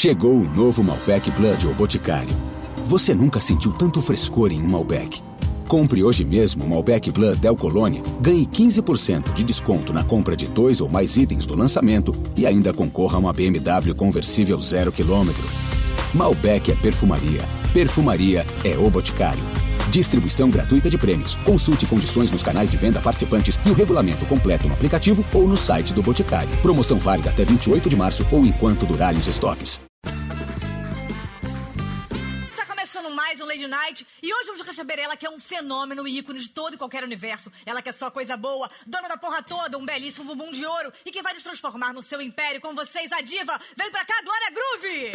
Chegou o novo Malbec Blood ou Boticário. Você nunca sentiu tanto frescor em um Malbec. Compre hoje mesmo o Malbec Blood Del Colônia, ganhe 15% de desconto na compra de dois ou mais itens do lançamento e ainda concorra a uma BMW conversível zero quilômetro. Malbec é perfumaria. Perfumaria é o Boticário. Distribuição gratuita de prêmios. Consulte condições nos canais de venda participantes e o regulamento completo no aplicativo ou no site do Boticário. Promoção válida até 28 de março ou enquanto durarem os estoques. Lady Night e hoje vamos receber ela que é um fenômeno e ícone de todo e qualquer universo. Ela que é só coisa boa, dona da porra toda, um belíssimo bumbum de ouro e que vai nos transformar no seu império com vocês, a diva. Vem pra cá, Glória Groove!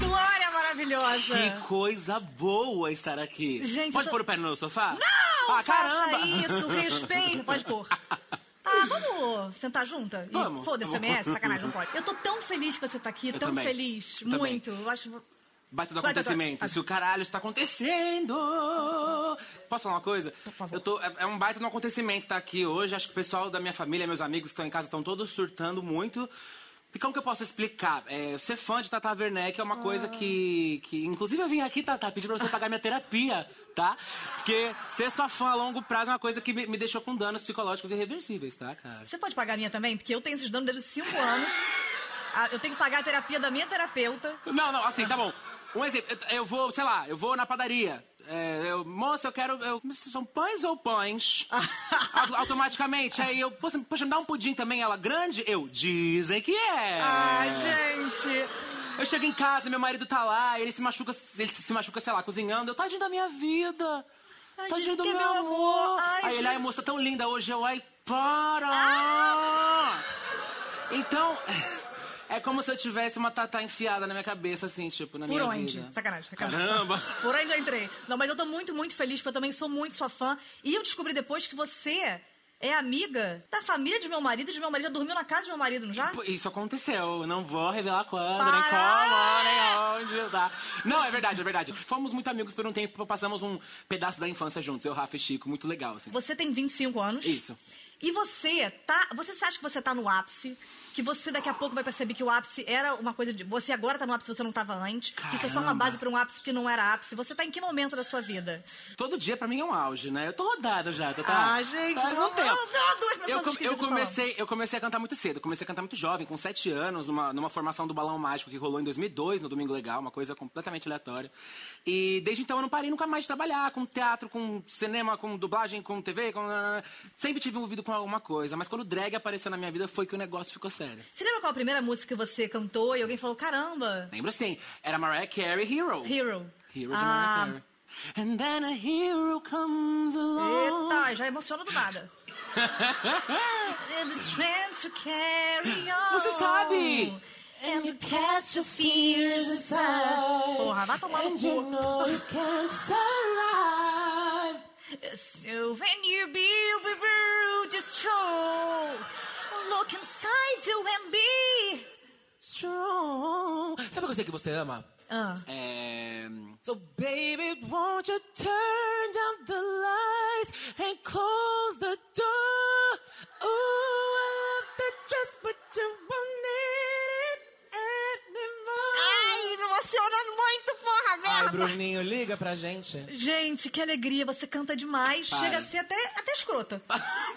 Glória maravilhosa! Que coisa boa estar aqui. Gente, Pode tô- pôr o pé no meu sofá? Não! Ah, caramba! Isso, respeito, pode pôr. Ah, vamos sentar junta? Vamos, Foda-se. MS, sacanagem, não pode. Eu tô tão feliz que você tá aqui, Eu tão também. feliz. Eu também. muito. Eu acho. Baita do acontecimento. Se o caralho está acontecendo. Posso falar uma coisa? favor. Eu tô, é, é um baita no acontecimento estar aqui hoje. Acho que o pessoal da minha família, meus amigos que estão em casa, estão todos surtando muito. E como que eu posso explicar? É, ser fã de Tata Werneck é uma coisa que, que. Inclusive, eu vim aqui, Tata, pedir pra você pagar minha terapia, tá? Porque ser sua fã a longo prazo é uma coisa que me, me deixou com danos psicológicos irreversíveis, tá, cara? Você pode pagar a minha também? Porque eu tenho esses danos desde os 5 anos. Ah, Eu tenho que pagar a terapia da minha terapeuta. Não, não, assim, tá bom. Um exemplo, eu vou, sei lá, eu vou na padaria. É, eu, moça, eu quero. Eu, são pães ou pães? Auto- automaticamente. Aí eu, poxa, poxa, me dá um pudim também, ela grande? Eu, dizem que é. Ai, gente. Eu chego em casa, meu marido tá lá, ele se machuca, ele se machuca, sei lá, cozinhando. Eu, tadinho da minha vida. Tadinho Tadinho do que meu amor. amor. Ai, aí ele, ai, moça, tão linda hoje. Eu, ai, para. Então, é como se eu tivesse uma tatá enfiada na minha cabeça, assim, tipo, na Por minha onde? vida. Sacanagem, sacanagem. Caramba. Por onde eu entrei? Não, mas eu tô muito, muito feliz, porque eu também sou muito sua fã. E eu descobri depois que você é amiga da família de meu marido de meu marido. Já dormiu na casa de meu marido, não já? Pô, Isso aconteceu, eu não vou revelar quando, Para! nem como, nem onde, tá? Não, é verdade, é verdade. Fomos muito amigos por um tempo, passamos um pedaço da infância juntos, eu, Rafa e Chico, muito legal, assim. Você tem 25 anos. Isso. E você tá. Você acha que você tá no ápice? Que você daqui a pouco vai perceber que o ápice era uma coisa de. Você agora tá no ápice, você não tava antes. Que isso é só uma Caramba. base pra um ápice que não era ápice. Você tá em que momento da sua vida? Todo dia pra mim é um auge, né? Eu tô rodado já, tá? Ah, gente, Faz um tempo. eu, eu esquisitas comecei, eu comecei a cantar muito cedo. Comecei a cantar muito jovem, com sete anos, numa, numa formação do Balão Mágico que rolou em 2002, no Domingo Legal, uma coisa completamente aleatória. E desde então eu não parei nunca mais de trabalhar com teatro, com cinema, com dublagem, com TV, com... Sempre tive envolvido com alguma coisa. Mas quando o drag apareceu na minha vida foi que o negócio ficou sério. Você lembra qual a primeira música que você cantou e alguém falou: caramba, Lembro sim, era Mariah Carey Hero. Hero? Hero de Ah, Mariah Carey. And then a hero comes along. Eita, já emociona do nada. The strength to carry on. Você sabe! And you cast your fears aside. Porra, vai tomar no cu. So when you build the world just look inside you and be. Strong. Sabe o que que você ama? Ah. É... So baby, won't you turn down the lights and close the door? Ooh, I love the dress, but you won't porra, Ai, merda. Bruninho, liga pra gente. Gente, que alegria, você canta demais. Para. Chega a ser até, até escrota.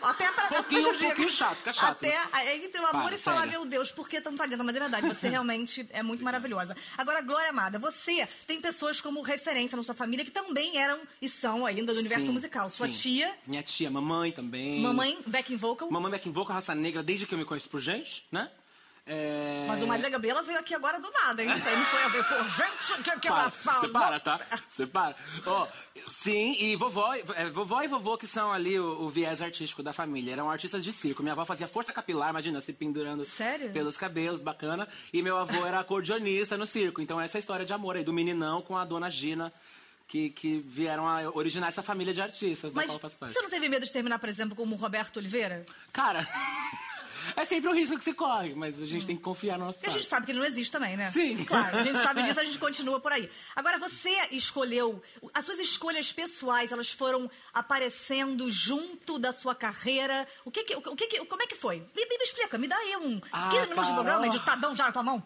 Até pra, Pouquinho- prejudica. pouquinho chato, fica chato. Até é, entre o amor e falar, sério. meu Deus, por que tanta linda? Mas é verdade, você realmente é muito maravilhosa. Agora, Glória Amada, você tem pessoas como referência na sua família que também eram e são ainda do universo Sim, musical. Sua sim. tia, Minha tia, mamãe também. mamãe, backing vocal. Mamãe back in vocal, raça negra, desde que eu me conheço por gente, né? É... Mas o marido da Gabriela veio aqui agora do nada, hein? Isso aí não foi a ver. Gente, que, que ela Para, fala? Você para, tá? Você para. Ó, sim, e vovó, é, vovó e vovô que são ali o, o viés artístico da família. Eram artistas de circo. Minha avó fazia força capilar, imagina, se pendurando Sério? pelos cabelos, bacana. E meu avô era acordeonista no circo. Então essa é a história de amor aí, do meninão com a dona Gina. Que, que vieram a originar essa família de artistas da Mas qual eu faço parte. você não teve medo de terminar, por exemplo, como o Roberto Oliveira? Cara, É sempre o risco que você corre, mas a gente tem que confiar no nosso E a gente sabe que ele não existe também, né? Sim. Claro, a gente sabe disso, a gente continua por aí. Agora, você escolheu. As suas escolhas pessoais, elas foram aparecendo junto da sua carreira. O que que, o que, que- como é que foi? Me, me explica, me dá aí um Ah, 15 minutos de programa editadão já na tua mão.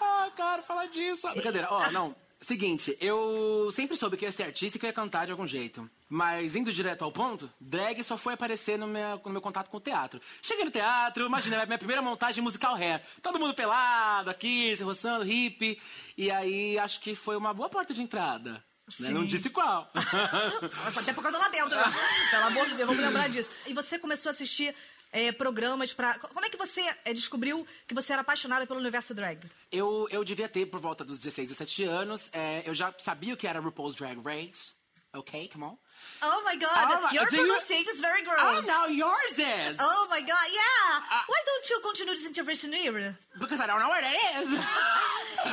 Ah, cara, falar disso. Brincadeira. Ó, não. Seguinte, eu sempre soube que eu ia ser artista e que eu ia cantar de algum jeito. Mas indo direto ao ponto, drag só foi aparecer no meu, no meu contato com o teatro. Cheguei no teatro, imagina, minha primeira montagem musical hair. Todo mundo pelado aqui, se roçando, hippie. E aí acho que foi uma boa porta de entrada. né? Não disse qual. Até porque eu tô lá dentro, né? Pelo amor de Deus, vamos lembrar disso. E você começou a assistir eh, programas pra. Como é que você eh, descobriu que você era apaixonada pelo universo drag? Eu, eu devia ter por volta dos 16, 17 anos. É, eu já sabia o que era RuPaul's Drag Race. Ok, come on. Oh my god, Oh my- your do you- pronunciation is very gross. Oh, now yours is! Oh my god, yeah! Ah. Why don't you continue this intervention here? Because I don't know where it is.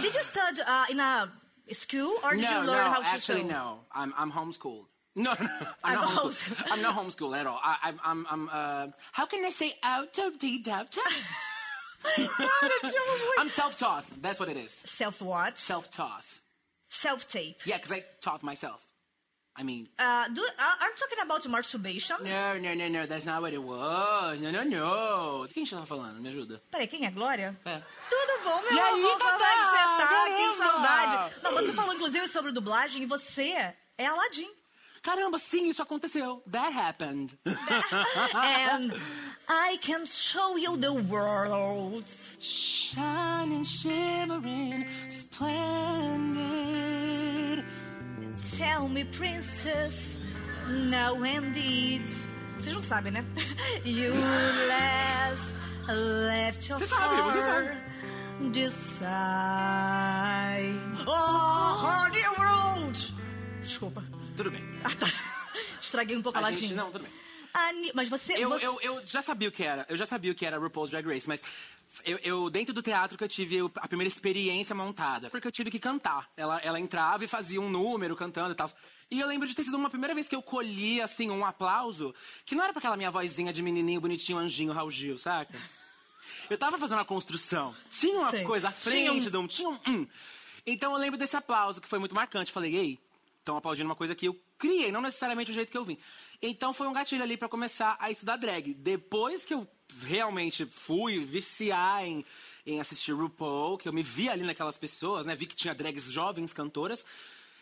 Did you study uh, in a school or did no, you learn no, how to actually, sew? no. I'm, I'm homeschooled. No, no, no. I'm I'm not homeschooled. homeschooled. I'm not homeschooled at all. I, I'm, I'm, I'm uh, how can I say autodidacta? Cara, eu te amo muito. I'm self-taught. That's what it is. Self-what? Self-taught. Self-tape. Yeah, because I taught myself. I mean, Uh, do, uh, are you talking about masturbation? no, no, no, no. That's not what it was. No, no, no. O que a gente tava falando? Me ajuda. Peraí, quem é Glória? É. Tudo bom, meu E aí, amor? Como é que você tá? Que saudade. Não, você falou inclusive sobre dublagem e você é Aladdin. Caramba, sim, isso aconteceu. That happened. And I can show you the world. Shining, shimmering, splendid. Tell me, princess, now indeed. Vocês não sabem, né? You last left your Você sabe, você heart decide. Oh, honey world! Desculpa. Tudo bem. Ah, tá. Estraguei um pouco a, A gente- latinha. não, tudo bem. Ani- Mas você... Eu, você... eu, eu já sabia o que era. Eu já sabia o que era RuPaul's Drag Race, mas eu, eu- dentro do teatro que eu tive a primeira experiência montada. Porque eu tive que cantar. Ela, ela entrava e fazia um número cantando e tal. E eu lembro de ter sido uma primeira vez que eu colhi, assim, um aplauso, que não era pra aquela minha vozinha de menininho bonitinho, anjinho, Raul Gil, saca? Eu tava fazendo uma construção. Tinha uma Sei. coisa à Tinha frente de um... Tinha um... hum. Então eu lembro desse aplauso, que foi muito marcante. Falei, ei, estão aplaudindo uma coisa que eu criei, não necessariamente o jeito que eu vim. Então foi um gatilho ali pra começar a estudar drag. Depois que eu realmente fui viciar em, em assistir RuPaul, que eu me vi ali naquelas pessoas, né? Vi que tinha drags jovens, cantoras.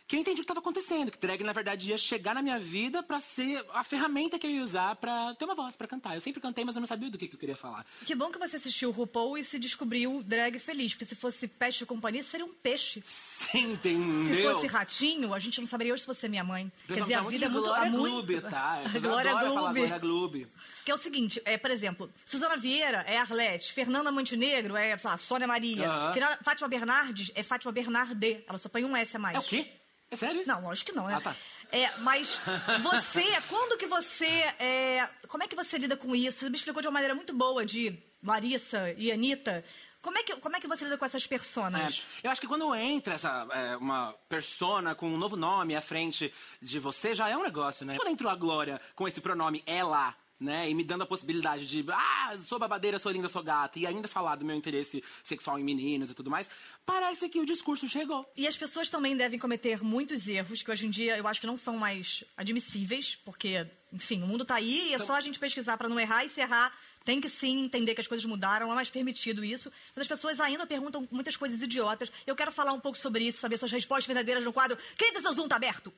Que eu entendi o que estava acontecendo, que drag, na verdade, ia chegar na minha vida pra ser a ferramenta que eu ia usar pra ter uma voz, pra cantar. Eu sempre cantei, mas eu não sabia do que, que eu queria falar. Que bom que você assistiu o RuPaul e se descobriu drag feliz. Porque se fosse peixe e companhia, seria um peixe. Você Se entendeu? fosse ratinho, a gente não saberia hoje se você é minha mãe. Quer dizer, a vida é de muito... Glória há muito... Gloob, tá? Glória Gloob. Glória Gloob. Que é o seguinte, é, por exemplo, Suzana Vieira é Arlete, Fernanda Montenegro é, sei lá, Sônia Maria. Fina- Fátima Bernardes é Fátima Bernardet. Ela só põe um S a mais. É o quê? É sério isso? Não, lógico que não, né? Ah, tá. É, mas você, quando que você. é, como é que você lida com isso? Você me explicou de uma maneira muito boa de Larissa e Anitta. Como é que, como é que você lida com essas É, personas? eu acho que quando entra essa, é, uma persona com um novo nome à frente de você, já é um negócio, né? Quando entrou a Glória com esse pronome ela, né? E me dando a possibilidade de, ah, sou babadeira, sou linda, sou gata, e ainda falar do meu interesse sexual em meninos e tudo mais, parece que o discurso chegou. E as pessoas também devem cometer muitos erros que hoje em dia eu acho que não são mais admissíveis, porque, enfim, o mundo tá aí e é só a gente pesquisar pra não errar e se errar. Tem que sim entender que as coisas mudaram, não é mais permitido isso. Mas as pessoas ainda perguntam muitas coisas idiotas. Eu quero falar um pouco sobre isso, saber suas respostas verdadeiras no quadro. Quem seu Zoom tá aberto?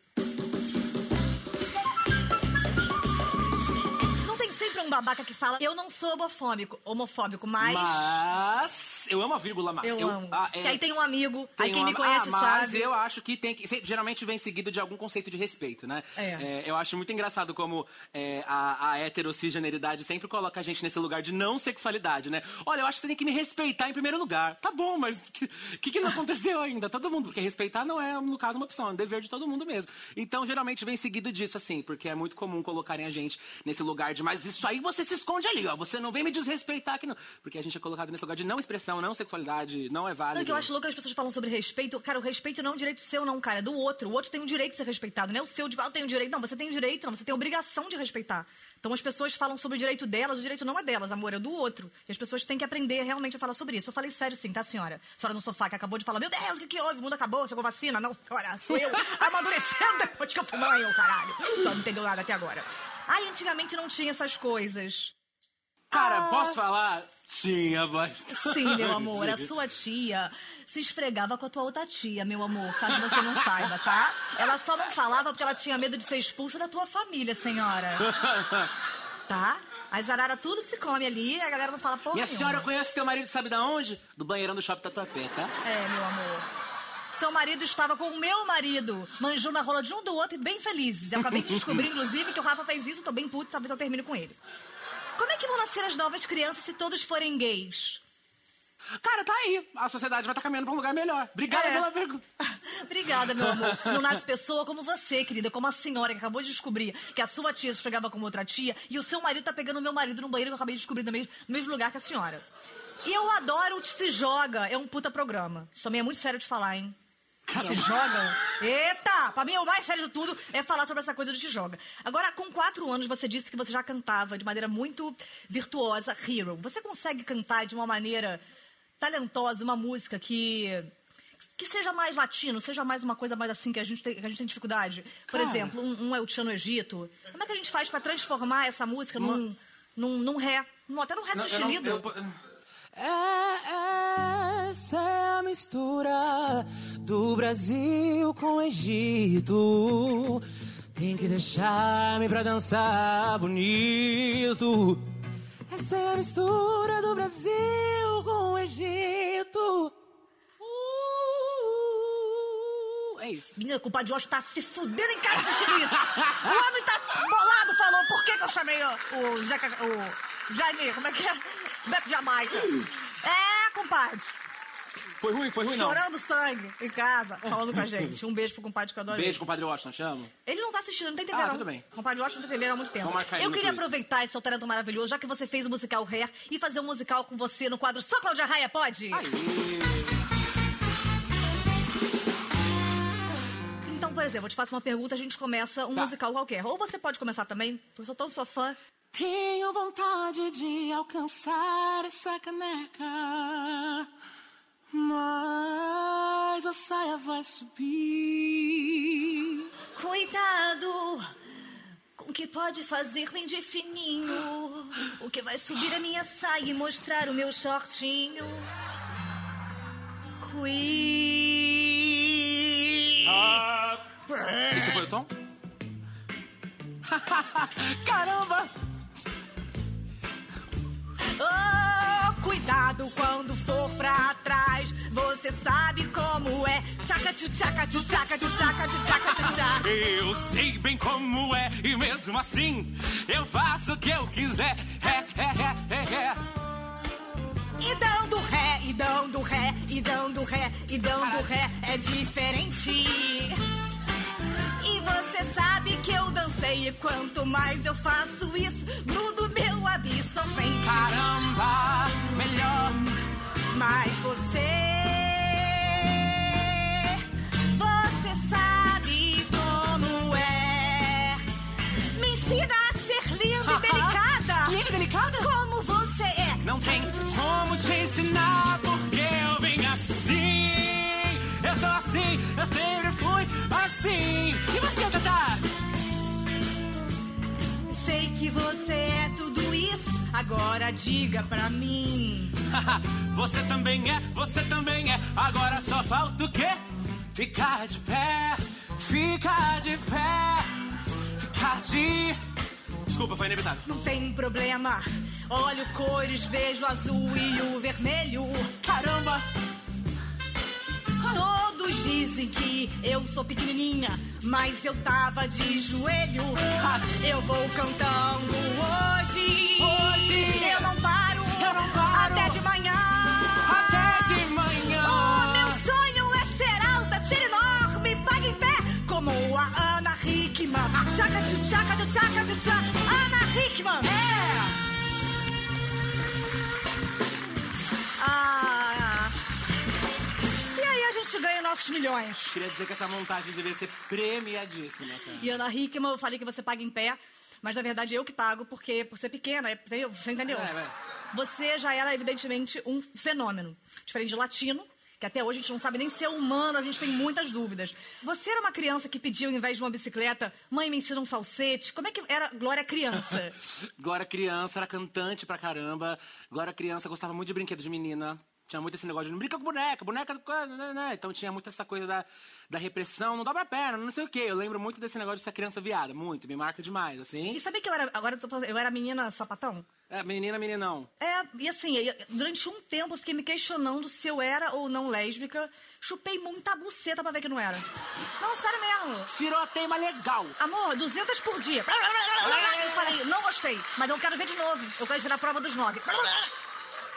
Um babaca que fala, eu não sou homofóbico, homofóbico, mas. Mas eu amo a vírgula mas. eu, amo. ah, é- Que aí tem um amigo, aí Tem quem uma- me conhece ah, mas sabe. eu acho que tem que. Geralmente vem seguido de algum conceito de respeito, né? É. eu acho muito engraçado como é, a, a sempre coloca a gente nesse lugar de não sexualidade, né? Olha, eu acho que você tem que me respeitar em primeiro lugar. Tá bom, mas o que, que, que não aconteceu ainda? Todo mundo, porque respeitar não é, no caso, uma opção, é um dever de todo mundo mesmo. Então, geralmente vem seguido disso, assim, porque é muito comum colocarem a gente nesse lugar de, mas isso aí você se esconde ali, ó. Você não vem me desrespeitar aqui, não. Porque a gente é colocado nesse lugar de não expressão, não sexualidade, não é válido. Não, que eu acho louco que as pessoas falam sobre respeito. Cara, o respeito não é um direito seu, não, cara. É do outro. O outro tem o direito de ser respeitado, não é o seu de. Ah, eu tenho direito. Não, você tem o direito, não. Você tem obrigação de respeitar. Então as pessoas falam sobre o direito delas, o direito não é delas, amor, é do outro. E as pessoas têm que aprender realmente a falar sobre isso. Eu falei sério sim, tá, senhora? A senhora no sofá que acabou de falar, meu Deus, o que, que houve? O mundo acabou, chegou vacina. Não, senhora, sou eu amadurecendo depois que eu fui mãe, ô caralho. Só não entendeu nada até agora. Ai, antigamente não tinha essas coisas. Cara, Ah. posso falar? Tinha bastante. Sim, meu amor, a sua tia se esfregava com a tua outra tia, meu amor, caso você não saiba, tá? Ela só não falava porque ela tinha medo de ser expulsa da tua família, senhora. Tá? As araras tudo se come ali, a galera não fala porra Minha nenhuma. senhora conhece teu marido, sabe da onde? Do banheirão do shopping Tatuapé, tá? É, meu amor. Seu marido estava com o meu marido, manjando a rola de um do outro e bem felizes. Eu acabei de descobrir, inclusive, que o Rafa fez isso, tô bem puto, talvez eu termine com ele. Como é que vão nascer as novas crianças se todos forem gays? Cara, tá aí. A sociedade vai estar caminhando pra um lugar melhor. Obrigada É. pela pergunta. Obrigada, meu amor. Não nasce pessoa como você, querida, como a senhora que acabou de descobrir que a sua tia se esfregava com outra tia e o seu marido tá pegando o meu marido no banheiro que eu acabei de descobrir no mesmo, no mesmo lugar que a senhora. E eu adoro o Te Se Joga. É um puta programa. Isso também é muito sério de falar, hein? Se joga? Eita! Pra mim, o mais sério de tudo é falar sobre essa coisa do Te Joga. Agora, com quatro anos, você disse que você já cantava de maneira muito virtuosa Hero. Você consegue cantar de uma maneira talentosa uma música que que seja mais latino, seja mais uma coisa mais assim que a gente tem, que a gente tem dificuldade. Por Cara. exemplo, um, um El Chan no Egito. Como é que a gente faz pra transformar essa música num, num, num ré? Num, até num ré sustenido. eu- É, é mistura do Brasil com o Egito. Tem que deixar-me pra dançar bonito. Essa é a mistura do Brasil com o Egito. Uh, é isso. Menina, culpa de hoje tá se fudendo em casa assistindo isso. O homem tá bolado, falou. Por que, que eu chamei o, o, Jeca, o Jaime? Como é que é? Beto Jamaica. É, compadre. Foi ruim, foi ruim não. Chorando sangue em casa, falando com a gente. Um beijo pro compadre que eu adoro. Beijo, compadre Washington, chamo. Ele não tá assistindo, não tem TV Ah, não. tudo bem. Compadre Washington não tem TV há muito tempo. Vamos marcar ele Eu no queria Twitter. aproveitar esse seu talento maravilhoso, já que você fez o musical Hair, e fazer um musical com você no quadro Só Cláudia Raia, pode? Aí. Então, por exemplo, eu te faço uma pergunta, a gente começa um Tá. musical qualquer. Ou você pode começar também, porque eu sou tão sua fã. Tenho vontade de alcançar essa caneca, mas a saia vai subir. Cuidado com o que pode fazer bem de fininho. O que vai subir a minha saia e mostrar o meu shortinho. Cui... Ah, Isso foi o tom? Caramba! Você sabe como é. Tchaca tchaca tchaca tchaca tchaca tchaca. Eu sei bem como é, e mesmo assim eu faço o que eu quiser. É, é, é, é, é. E dando ré, e dando ré, e dando ré, e dando ré é diferente. E você sabe que eu dancei e quanto mais eu faço isso, grudo meu absorvente. Caramba, melhor. Mas você. Sabe como é. Me ensina a ser linda e delicada. Linda e delicada? Como você é. Não tem como te ensinar porque eu vim assim. Eu sou assim, eu sempre fui assim. E você, Tata? Sei que você é tudo isso. Agora diga pra mim. você também é, você também é. Agora só falta o quê? Ficar de pé, ficar de pé, ficar de. Desculpa, foi inevitável. Não tem problema. Olho cores, vejo azul e o vermelho. Caramba! Todos dizem que eu sou pequenininha, mas eu tava de joelho. Eu vou cantando hoje. Hoje. Eu não paro. Eu não paro. Até de manhã. tchaca, tchaca, tchaca, tchaca, Ana Hickman. É. Ah. E aí a gente ganha nossos milhões. Queria dizer que essa montagem deveria ser premiadíssima. E Ana Hickman, eu falei que você paga em pé. Mas na verdade eu que pago, porque por ser pequena, é, você entendeu? É, é. Você já era evidentemente um fenômeno. Diferente de latino, que até hoje a gente não sabe nem ser humano, a gente tem muitas dúvidas. Você era uma criança que pediu, ao invés de uma bicicleta, mãe, me ensina um falsete. Como é que era Glória criança? Glória criança, era cantante pra caramba. Glória criança gostava muito de brinquedo de menina. Tinha muito esse negócio de não brinca com boneca, boneca. né, né? Então tinha muito essa coisa da, da repressão, não dobra a perna, não sei o quê. Eu lembro muito desse negócio de ser criança viada, muito, me marca demais, assim. E sabia que eu era, agora eu, tô falando, eu era menina sapatão? É, menina, meninão. É, e assim, durante um tempo eu fiquei me questionando se eu era ou não lésbica. Chupei muita buceta pra ver que não era. Não, sério mesmo. Virou a teima legal. Amor, 200 por dia. Eu falei, não gostei, mas eu quero ver de novo. Eu quero tirar a prova dos nove.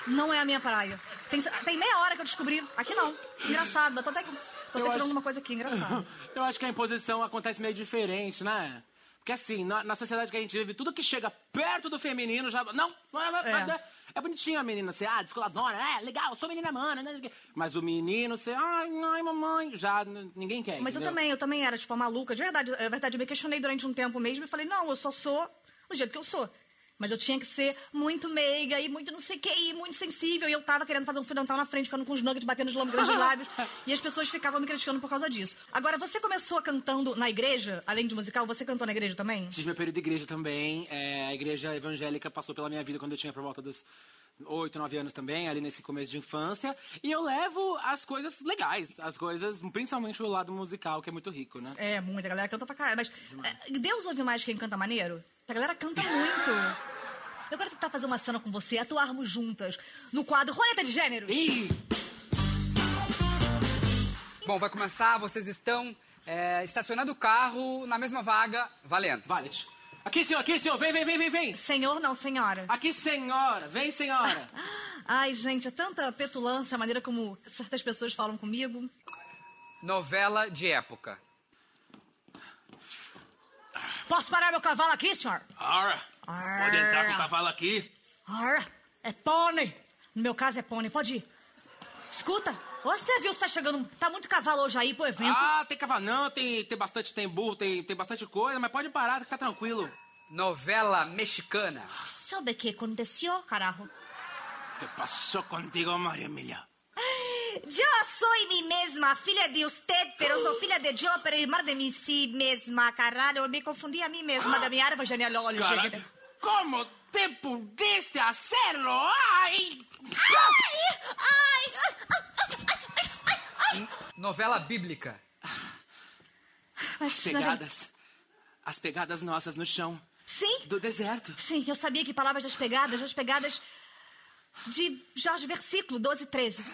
Não é a minha praia. Tem, tem meia hora que eu descobri. Aqui não. Engraçado. Eu tô até, tô até Eu tirando acho- uma coisa aqui, engraçado. Eu acho que a imposição acontece meio diferente, né? Porque assim, na, na sociedade que a gente vive, tudo que chega perto do feminino já. Não, é, É. bonitinho a menina ser, ah, descoladora, é, legal, eu sou menina mana, né? Mas o menino ser, ai, ai, mamãe, já ninguém quer. Mas eu entendeu? também, eu também era, tipo, a maluca. De verdade, é verdade, eu me questionei durante um tempo mesmo e falei, não, eu só sou do jeito que eu sou. Mas eu tinha que ser muito meiga e muito não sei o que, e muito sensível. E eu tava querendo fazer um fio dental na frente, ficando com os nuggets batendo os grandes lábios. E as pessoas ficavam me criticando por causa disso. Agora, você começou cantando na igreja, além de musical, você cantou na igreja também? Tive meu período de igreja também. é, a igreja evangélica passou pela minha vida quando eu tinha por volta dos 8, 9 anos também, ali nesse começo de infância. E eu levo as coisas legais, as coisas, principalmente o lado musical, que é muito rico, né? É, muita galera canta pra caralho. Mas é, Deus ouve mais quem canta maneiro? A galera canta muito. Eu quero tentar fazer uma cena com você, atuarmos juntas no quadro Roleta de Gênero. Ih! Bom, vai começar, vocês estão é, estacionando o carro na mesma vaga, valendo. Valet. Aqui, senhor, aqui, senhor. Vem, vem, vem, vem, vem. Senhor, não, senhora. Aqui, senhora. Vem, senhora. Ai, gente, é tanta petulância a maneira como certas pessoas falam comigo. Novela de época. Posso parar meu cavalo aqui, senhor? Ora, pode entrar com o cavalo aqui. Ora, é pônei. No meu caso é pônei, pode ir. Escuta, você viu se tá chegando. Tá muito cavalo hoje aí pro evento? Ah, tem cavalo não, tem, tem bastante, tem burro, tem, tem bastante coisa, mas pode parar, que tá tranquilo. Novela mexicana. Sabe o que aconteceu, carajo? O que passou contigo, Maria Emilia? Eu sou mim mesma, filha de usted, pero sou filha de Joe, pero irmã de mim si mesma, caralho. Eu me confundi a mim mesma da minha árvore genealógica. Caralho, como te pudiste hacerlo? Ai! Ai, ai, Novela bíblica. Mas, Pegadas. As pegadas nossas no chão. Sim, Do deserto. sim, eu sabia que palavras das pegadas, das pegadas de Jorge Versículo 12 e 13.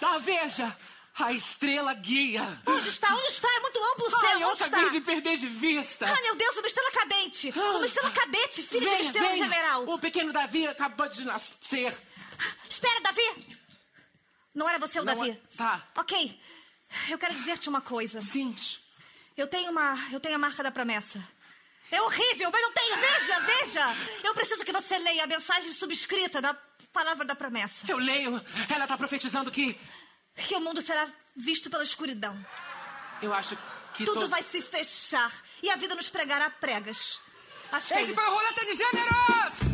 Tá, veja! A estrela guia! Onde está? Onde está? É muito amplo o céu. Ai, eu Onde está? de perder de vista! Ah, meu Deus, uma estrela cadente! Uma estrela cadete, filha de uma Venha, estrela venha. general. O pequeno Davi acabou de nascer. Espera, Davi! Não era você o Não Davi? é- tá. Ok. Eu quero dizer-te uma coisa. Sim. Eu tenho uma. Eu tenho a marca da promessa. É horrível, mas eu tenho. Veja, veja! Eu preciso que você leia a mensagem subscrita da palavra da promessa. Eu leio. Ela tá profetizando que. Que o mundo será visto pela escuridão. Eu acho que. Tudo to- vai se fechar e a vida nos pregará pregas. Acho é Esse foi o Roleta de Gêneros!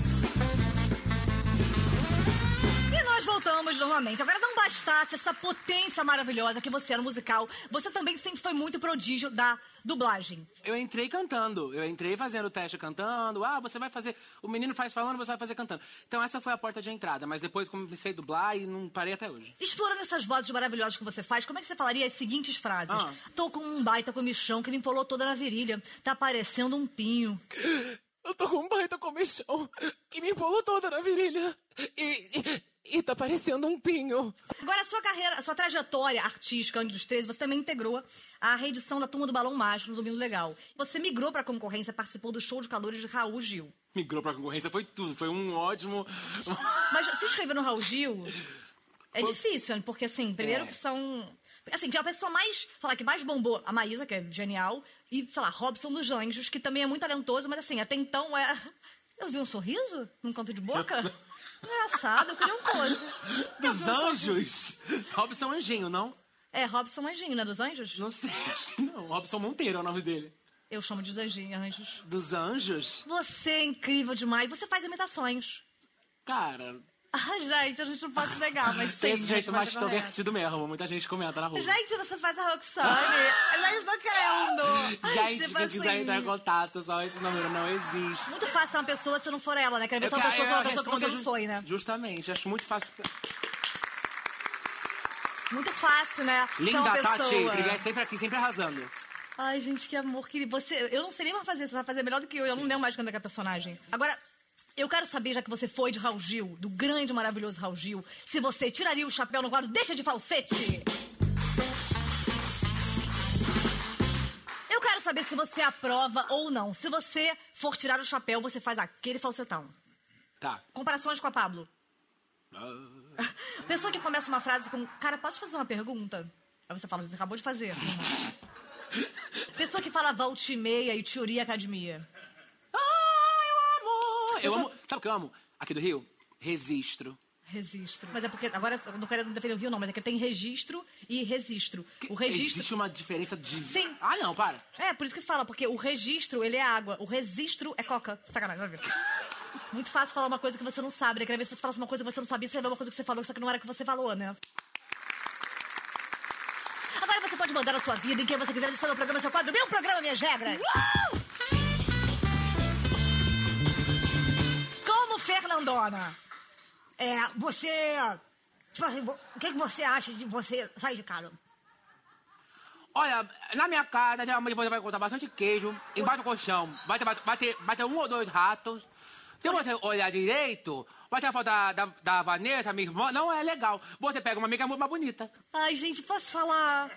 E nós voltamos normalmente. Agora, não essa potência maravilhosa que você era no musical, você também sempre foi muito prodígio da dublagem. Eu entrei cantando. Eu entrei fazendo o teste cantando. Ah, você vai fazer. O menino faz falando, você vai fazer cantando. Então essa foi a porta de entrada. Mas depois comecei a dublar e não parei até hoje. Explorando essas vozes maravilhosas que você faz, como é que você falaria as seguintes frases? Ah. Tô com um baita comichão que me empolou toda na virilha. Tá parecendo um pinho. Eu tô com um baita comichão que me empolou toda na virilha. E, e, e tá parecendo um pinho. Agora, a sua carreira, a sua trajetória artística antes dos 13, você também integrou a reedição da Turma do Balão Mágico no Domingo Legal. Você migrou pra concorrência, participou do show de calores de Raul Gil. Migrou pra concorrência, foi tudo. Foi um ótimo. Mas se inscrever no Raul Gil é difícil, né? porque assim, primeiro É. que são. Assim, que a pessoa mais. Falar que mais bombou, a Maísa, que é genial, e, sei lá, Robson dos Anjos, que também é muito talentoso, mas assim, até então é. Eu vi um sorriso num canto de boca? Engraçado, eu queria um. Eu Dos um sorriso. anjos! Robson Anjinho, não? É Robson Anjinho, né? Dos Anjos? Não sei, acho que não. Robson Monteiro é o nome dele. Eu chamo de Anjinho, Anjos. Dos Anjos? Você é incrível demais. Você faz imitações. Cara, Ah, gente, a gente não pode negar, mas sim. esse jeito mais extrovertido mesmo. Muita gente comenta na rua. Gente, você faz a Roxane. Gente, estou querendo. Gente, Tipo quem quiser assim, entrar em contato, só esse número não existe. Muito fácil ser uma pessoa se não for ela, né? Quero ver se uma pessoa se é uma pessoa que você não foi, né? Justamente, acho muito fácil. Muito fácil, né? Linda, Tati. pessoa. Obrigado, sempre aqui, sempre arrasando. Ai, gente, que amor. Que você... Eu não sei nem mais fazer. Você vai fazer melhor do que eu. Eu não lembro mais quando é que é personagem. Agora, eu quero saber, já que você foi de Raul Gil, do grande, maravilhoso Raul Gil, se você tiraria o chapéu no quadro Deixa de Falsete. Eu quero saber se você aprova ou não. Se você for tirar o chapéu, você faz aquele falsetão. Tá. Comparações com a Pablo. Pessoa que começa uma frase com, cara, posso fazer uma pergunta? Aí você fala, você acabou de fazer. Pessoa que fala volte e meia e teoria academia. Ah, eu amo! Eu amo. Sabe o que eu amo? Aqui do Rio? Registro. Registro. Mas é porque, agora, eu não quero defender o Rio, não, mas é que tem registro e registro. O registro... Existe uma diferença de. Sim. Ah, não, para. É, por isso que fala, porque o registro, ele é água. O registro é coca. Sacanagem, vai ver. Muito fácil falar uma coisa que você não sabe. né? Queria ver se você falasse uma coisa que você não sabia, você ia ver uma coisa que você falou, só que não era o que você falou, né? Agora você pode mandar a sua vida em quem você quiser. Esse é o meu programa, seu quadro. Meu programa, minhas regras. Como Fernandona, é, você... Tipo assim, o que, que você acha de você sair de casa? Olha, na minha casa, geralmente você vai encontrar bastante queijo, embaixo do colchão. Vai ter, vai ter, vai ter um ou dois ratos. Se você olhar direito, vai ter a foto da, da, da Vanessa, minha irmã. Não é legal. Você pega uma amiga muito mais bonita. Ai, gente, posso falar?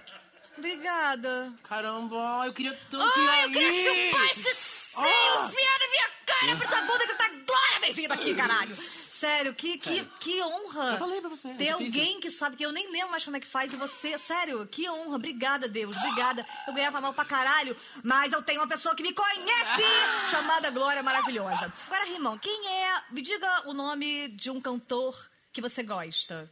Obrigada. Caramba, eu queria tanto ir Ai, eu aí. queria chupar esse Ah. enfiar na minha cara pra essa bunda que tá glória bem-vinda aqui, caralho. Sério, que, que, que honra. Eu falei pra você, é Ter difícil. alguém que sabe que eu nem lembro mais como é que faz e você, sério, que honra. Obrigada, Deus, obrigada. Eu ganhava mal pra caralho, mas eu tenho uma pessoa que me conhece, chamada Glória Maravilhosa. Agora, Rimão, quem é, me diga o nome de um cantor que você gosta.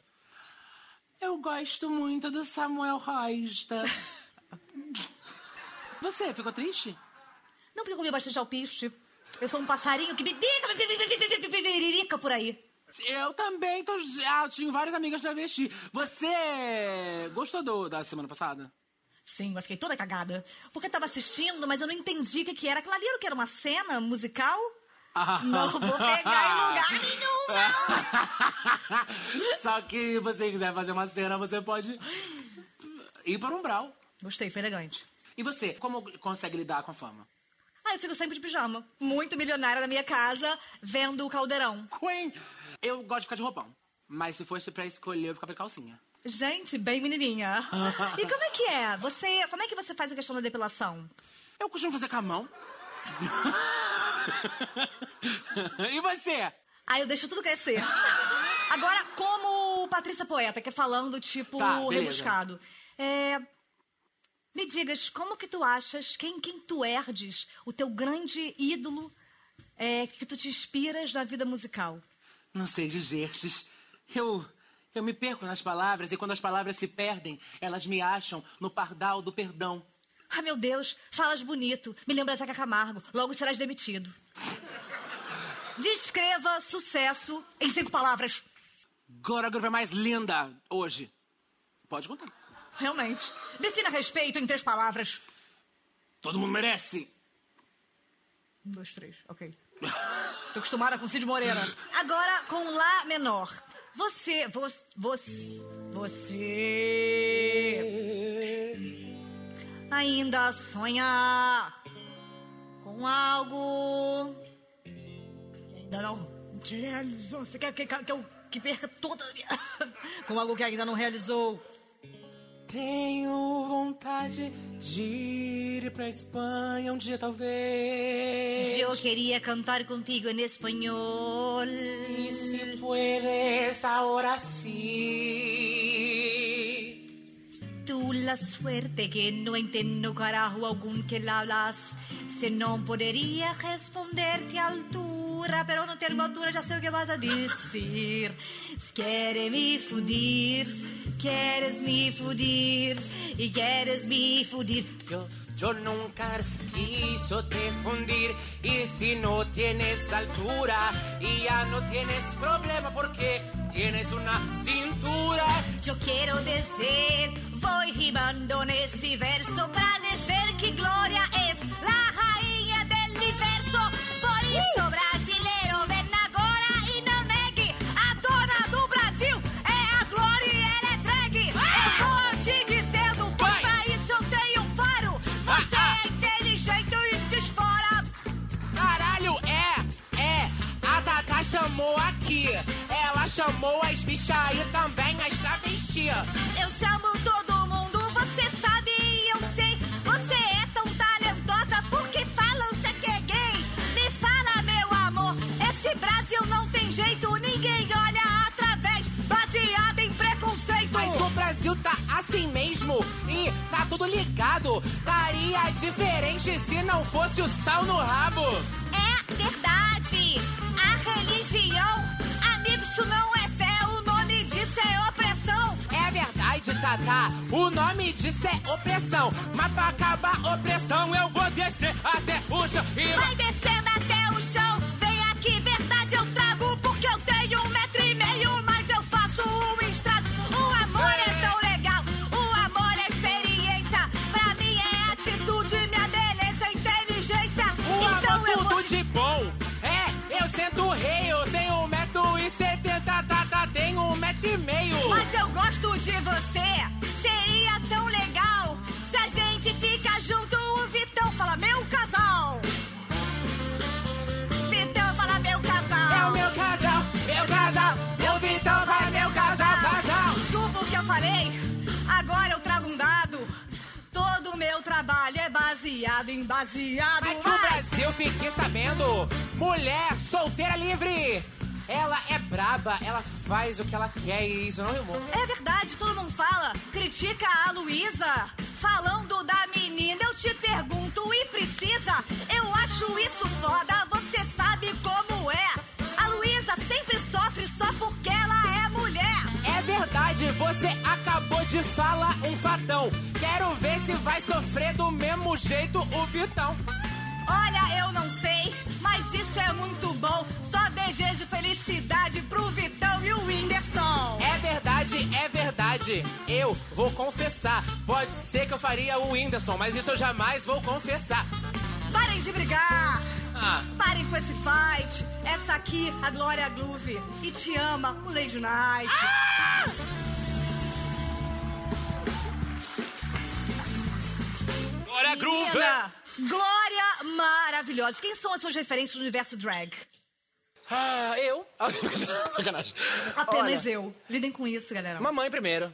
Eu gosto muito do Samuel Roista. Você ficou triste? Não porque eu comi bastante alpiste. Eu sou um passarinho que bibirica por aí. Eu também tô. Ah, tinha várias amigas travesti. Você gostou do, da semana passada? Sim, eu fiquei toda cagada. Porque eu tava assistindo, mas eu não entendi o que, que era. Aquilo ali era o que era uma cena musical? Ah. Não vou pegar em lugar nenhum, não! Só que se você quiser fazer uma cena, você pode ir para um brau. Gostei, foi elegante. E você, como consegue lidar com a fama? Ah, eu fico sempre de pijama. Muito milionária na minha casa, vendo o caldeirão. Queen! Eu gosto de ficar de roupão. Mas se fosse pra escolher, eu ficava de calcinha. Gente, bem menininha. E como é que é? Você, como é que você faz a questão da depilação? Eu costumo fazer com a mão. e você? Ah, eu deixo tudo crescer. Agora, como Patrícia Poeta, que é falando, tipo, Tá, rebuscado. É... Me digas, como que tu achas, quem, quem tu herdes, o teu grande ídolo, é, que tu te inspiras na vida musical? Não sei dizer. Eu, eu me perco nas palavras e quando as palavras se perdem, elas me acham no pardal do perdão. Ah, meu Deus, falas bonito. Me lembra Zeca Camargo. Logo serás demitido. Descreva sucesso em cinco palavras. Agora a groove é mais linda hoje. Pode contar. Realmente. Defina respeito em três palavras. Todo mundo merece. Um, dois, três. Ok. Tô acostumada com Cid Moreira. Agora com Lá menor. Você. Você. Você. Você. Ainda sonha com algo. que Ainda não te realizou. Você quer que, que eu que perca toda a minha. com algo que ainda não realizou. Tenho vontade de ir pra Espanha um dia, talvez. Eu queria cantar contigo em espanhol. E se puedes, ahora sí. Tu la suerte que no entendo carajo algum que la hablas, se não poderia responder-te à altura. Pero não tenho altura, já sei o que vas a dizer. Se queres me fudir, queres me fudir e queres me fudir. Yo, yo nunca quiso te fundir y si no tienes altura y ya no tienes problema porque tienes una cintura. Eu quero descer, vou rimando nesse verso pra dizer que Glória é a chamou as bichas e também as travesti. Eu chamo todo mundo, você sabe e eu sei. Você é tão talentosa porque falam você que é gay. Me fala, meu amor, esse Brasil não tem jeito. Ninguém olha através, baseado em preconceito. Mas o Brasil tá assim mesmo e tá tudo ligado. Daria diferente se não fosse o sal no rabo. É verdade. A religião, amigo, isso não é Tata. O nome disso é opressão. Mas pra acabar a opressão, eu vou descer até o chão e Vai descendo baseado em baseado. Mas que o Vai! Brasil fique sabendo, mulher solteira livre. Ela é braba, ela faz o que ela quer e isso não rimou. É verdade, todo mundo fala. Critica a Luísa. Falando da menina, eu te pergunto, e precisa? Eu acho isso foda, você sabe como é. A Luísa sempre sofre só porque ela é mulher. É verdade, você acabou de falar um fatão. Ver se vai sofrer do mesmo jeito o Vitão. Olha, eu não sei, mas isso é muito bom. Só desejo felicidade pro Vitão e o Whindersson. É verdade, é verdade. Eu vou confessar. Pode ser que eu faria o Whindersson, mas isso eu jamais vou confessar. Parem de brigar! Ah. Parem com esse fight! Essa aqui, a Glória Groove. E te ama, o Lady Night. Glória Groove! Menina, Glória maravilhosa. Quem são as suas referências no universo drag? Ah, eu? Sacanagem. Apenas Olha, eu. Lidem com isso, galera. Mamãe primeiro.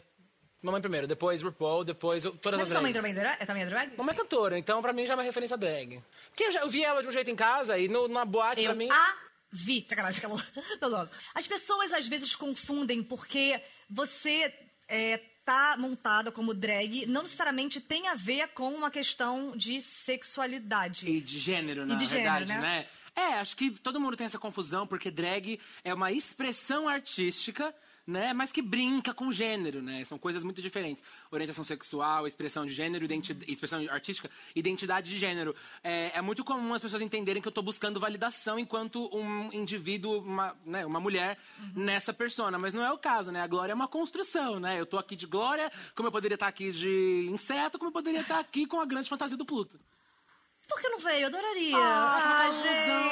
Mamãe primeiro, depois RuPaul, depois todas Mas as sua mãe drags. também é drag? É também é drag? Mamãe é cantora, então pra mim já é uma referência drag. Porque eu, já, eu vi ela de um jeito em casa e no, na boate Eu pra mim... a vi. Sacanagem, calma. Tô zoando. As pessoas às vezes confundem porque você é, tá montada como drag não necessariamente tem a ver com uma questão de sexualidade. E de gênero, na de gênero, verdade, né? né? É, acho que todo mundo tem essa confusão, porque drag é uma expressão artística, né? Mas que brinca com gênero, né? São coisas muito diferentes. Orientação sexual, expressão de gênero, expressão artística, identidade de gênero. É, é muito comum as pessoas entenderem que eu tô buscando validação enquanto um indivíduo, uma, né, uma mulher, nessa persona. Mas não é o caso, né? A Glória é uma construção, né? Eu tô aqui de Glória, como eu poderia estar aqui de inseto, como eu poderia estar aqui com a grande fantasia do Pluto. Por que não veio? Eu adoraria. Ah, Ah,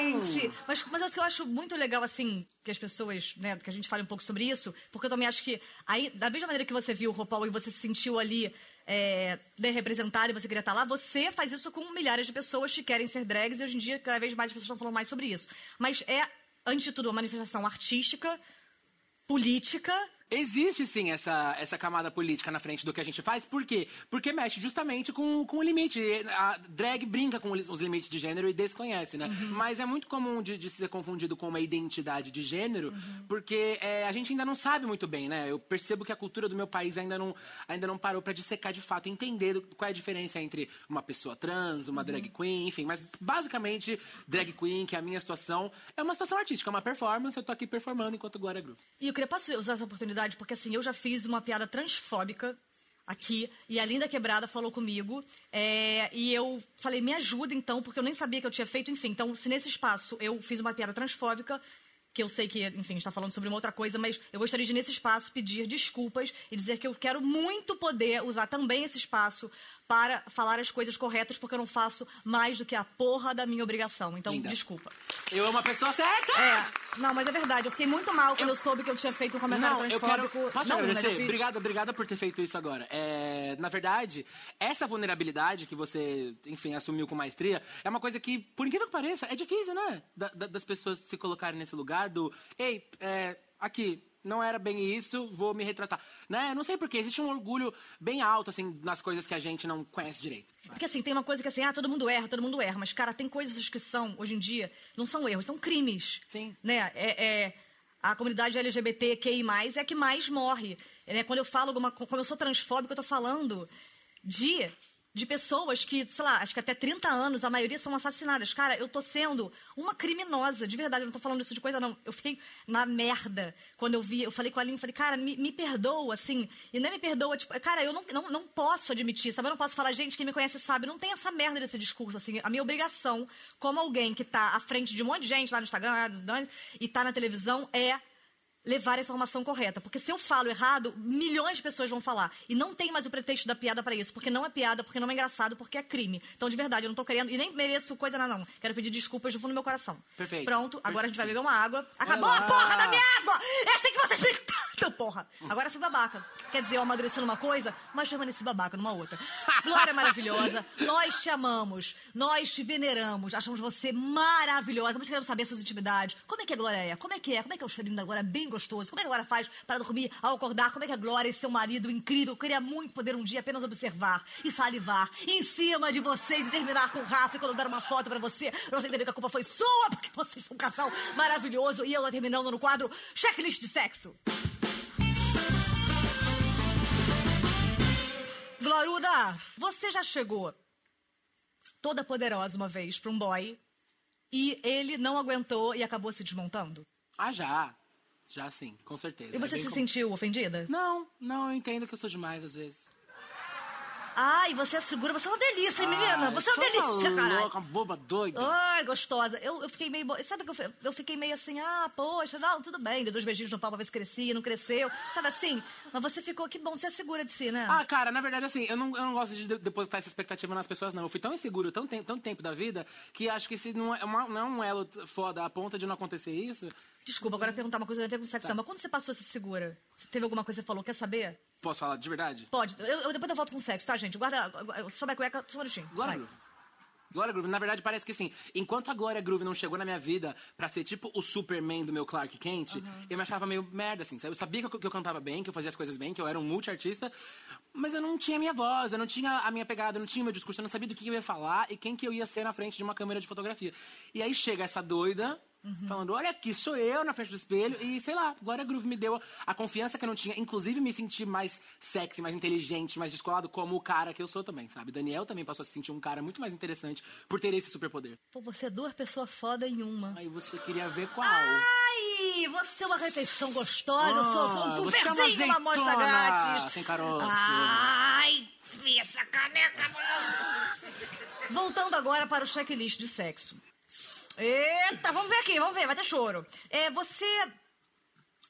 gente. Mas, mas acho que eu acho muito legal, assim, que as pessoas, né, que a gente fale um pouco sobre isso, porque eu também acho que, aí, da mesma maneira que você viu o RuPaul e você se sentiu ali é, bem representado e você queria estar lá, você faz isso com milhares de pessoas que querem ser drags e hoje em dia, cada vez mais as pessoas estão falando mais sobre isso. Mas é, antes de tudo, uma manifestação artística, política Existe sim essa, essa camada política na frente do que a gente faz, por quê? Porque mexe justamente com, com o limite. A drag brinca com os limites de gênero e desconhece, né? Mas é muito comum de, de ser confundido com uma identidade de gênero, porque é, a gente ainda não sabe muito bem, né? Eu percebo que a cultura do meu país ainda não, ainda não parou pra dissecar de fato, entender qual é a diferença entre uma pessoa trans, uma drag queen, enfim. Mas basicamente, drag queen, que é a minha situação, é uma situação artística, é uma performance, eu tô aqui performando enquanto Glória Groove. E eu queria posso usar essa oportunidade, porque assim, eu já fiz uma piada transfóbica aqui, e a Linda Quebrada falou comigo, é, e eu falei, me ajuda então, porque eu nem sabia que eu tinha feito, enfim. Então, se nesse espaço eu fiz uma piada transfóbica, que eu sei que, enfim, está falando sobre uma outra coisa, mas eu gostaria de, nesse espaço, pedir desculpas e dizer que eu quero muito poder usar também esse espaço para falar as coisas corretas, porque eu não faço mais do que a porra da minha obrigação. Então, Linda. desculpa. Eu amo a pessoa certa! É, não, mas é verdade. Eu fiquei muito mal quando eu, soube que eu tinha feito um comentário Não, eu quero. transfóbico. Posso não, mas agradecer? eu Obrigada, obrigada por ter feito isso agora. É, na verdade, essa vulnerabilidade que você, enfim, assumiu com maestria é uma coisa que, por incrível que pareça, é difícil, né? Da- da- das pessoas se colocarem nesse lugar do. Ei, é, aqui. Não era bem isso, vou me retratar. Né? Não sei porquê, existe um orgulho bem alto, assim, nas coisas que a gente não conhece direito. Porque assim, tem uma coisa que assim, ah, todo mundo erra, todo mundo erra. Mas, cara, tem coisas que são, hoje em dia, não são erros, são crimes. Sim. Né? É, é- a comunidade LGBTQI+, é a que mais morre. Né? Quando eu falo alguma quando eu sou transfóbica, eu tô falando de, de pessoas que, sei lá, acho que até 30 anos, a maioria são assassinadas. Cara, eu tô sendo uma criminosa, de verdade, eu não tô falando isso de coisa, não. Eu fiquei na merda quando eu vi, eu falei com a Aline, falei, cara, me, me perdoa, assim. E não é me perdoa, tipo, cara, eu não, não, não posso admitir, sabe? Eu não posso falar, gente, quem me conhece sabe, não tem essa merda desse discurso, assim. A minha obrigação, como alguém que tá à frente de um monte de gente lá no Instagram e tá na televisão, é levar a informação correta. Porque se eu falo errado, milhões de pessoas vão falar. E não tem mais o pretexto da piada pra isso. Porque não é piada, porque não é engraçado, porque é crime. Então, de verdade, eu não tô querendo. E nem mereço coisa não, não. Quero pedir desculpas do fundo do meu coração. Perfeito. Pronto, agora a gente vai beber uma água. Acabou a porra da minha água! É assim que vocês ficam, porra! Agora fui babaca. Quer dizer, eu amadureci numa coisa, mas permaneci babaca numa outra. Glória maravilhosa, nós te amamos, nós te veneramos, achamos você maravilhosa, mas queremos saber suas intimidades. Como é que a Glória é? Como é que é? Como é que é o cheirinho da Glória? Bem gostoso. Como é que a Glória faz para dormir ao acordar? Como é que a Glória e seu marido incrível? Eu queria muito poder um dia apenas observar e salivar em cima de vocês e terminar com o Rafa e quando dar uma foto pra você, você entender que a culpa foi sua, porque vocês são um casal maravilhoso. E eu lá terminando no quadro Checklist de Sexo. Gloruda, você já chegou toda poderosa uma vez pra um boy e ele não aguentou e acabou se desmontando? Ah, já. Já sim, com certeza. E você É se com- sentiu ofendida? Não, não, eu entendo que eu sou demais às vezes. Ai, você é segura, você é uma delícia, hein, menina? Ah, Você é uma delícia, uma caralho. louca, uma boba doida. Ai, gostosa. Eu, eu fiquei meio. Sabe que eu, eu fiquei meio assim, ah, poxa, não, tudo bem. Dei dois beijinhos no pau pra ver se crescia, não cresceu. Sabe assim? Mas você ficou, que bom, você é segura de si, né? Ah, cara, na verdade, assim, eu não, eu não gosto de de- depositar essa expectativa nas pessoas, não. Eu fui tão inseguro tão, tanto tempo da vida que acho que se não é, uma- não é um elo foda a ponta de não acontecer isso. Desculpa, agora perguntar uma coisa, eu ia perguntar sexo, mas quando você passou a ser segura? Você teve alguma coisa que você falou? Quer saber? Posso falar de verdade? Pode. Eu, eu- depois eu volto com sexo, tá, gente? Guarda. Sobe a cueca, só um minutinho. Glória. Groove. Glória Groove, na verdade parece que assim, enquanto a Glória Groove não chegou na minha vida pra ser tipo o Superman do meu Clark Kent, eu me achava meio merda, assim. sabe? Eu sabia que eu, que eu cantava bem, que eu fazia as coisas bem, que eu era um multi-artista, mas eu não tinha a minha voz, eu não tinha a minha pegada, eu não tinha o meu discurso, eu não sabia do que eu ia falar e quem que eu ia ser na frente de uma câmera de fotografia. E aí chega essa doida. Falando, olha aqui, sou eu na frente do espelho. E sei lá, Glória Groove me deu a confiança que eu não tinha. Inclusive, me senti mais sexy, mais inteligente, mais descolado, como o cara que eu sou também, sabe? Daniel também passou a se sentir um cara muito mais interessante por ter esse superpoder. Pô, você é duas pessoas foda em uma. Aí você queria ver qual? Ai, você é uma refeição gostosa, eu sou, sou um Ah, você é uma amostra grátis. sem caroço. Ai, essa caneca. Voltando agora para o checklist de sexo. Eita, vamos ver aqui, vamos ver, vai ter choro. É, você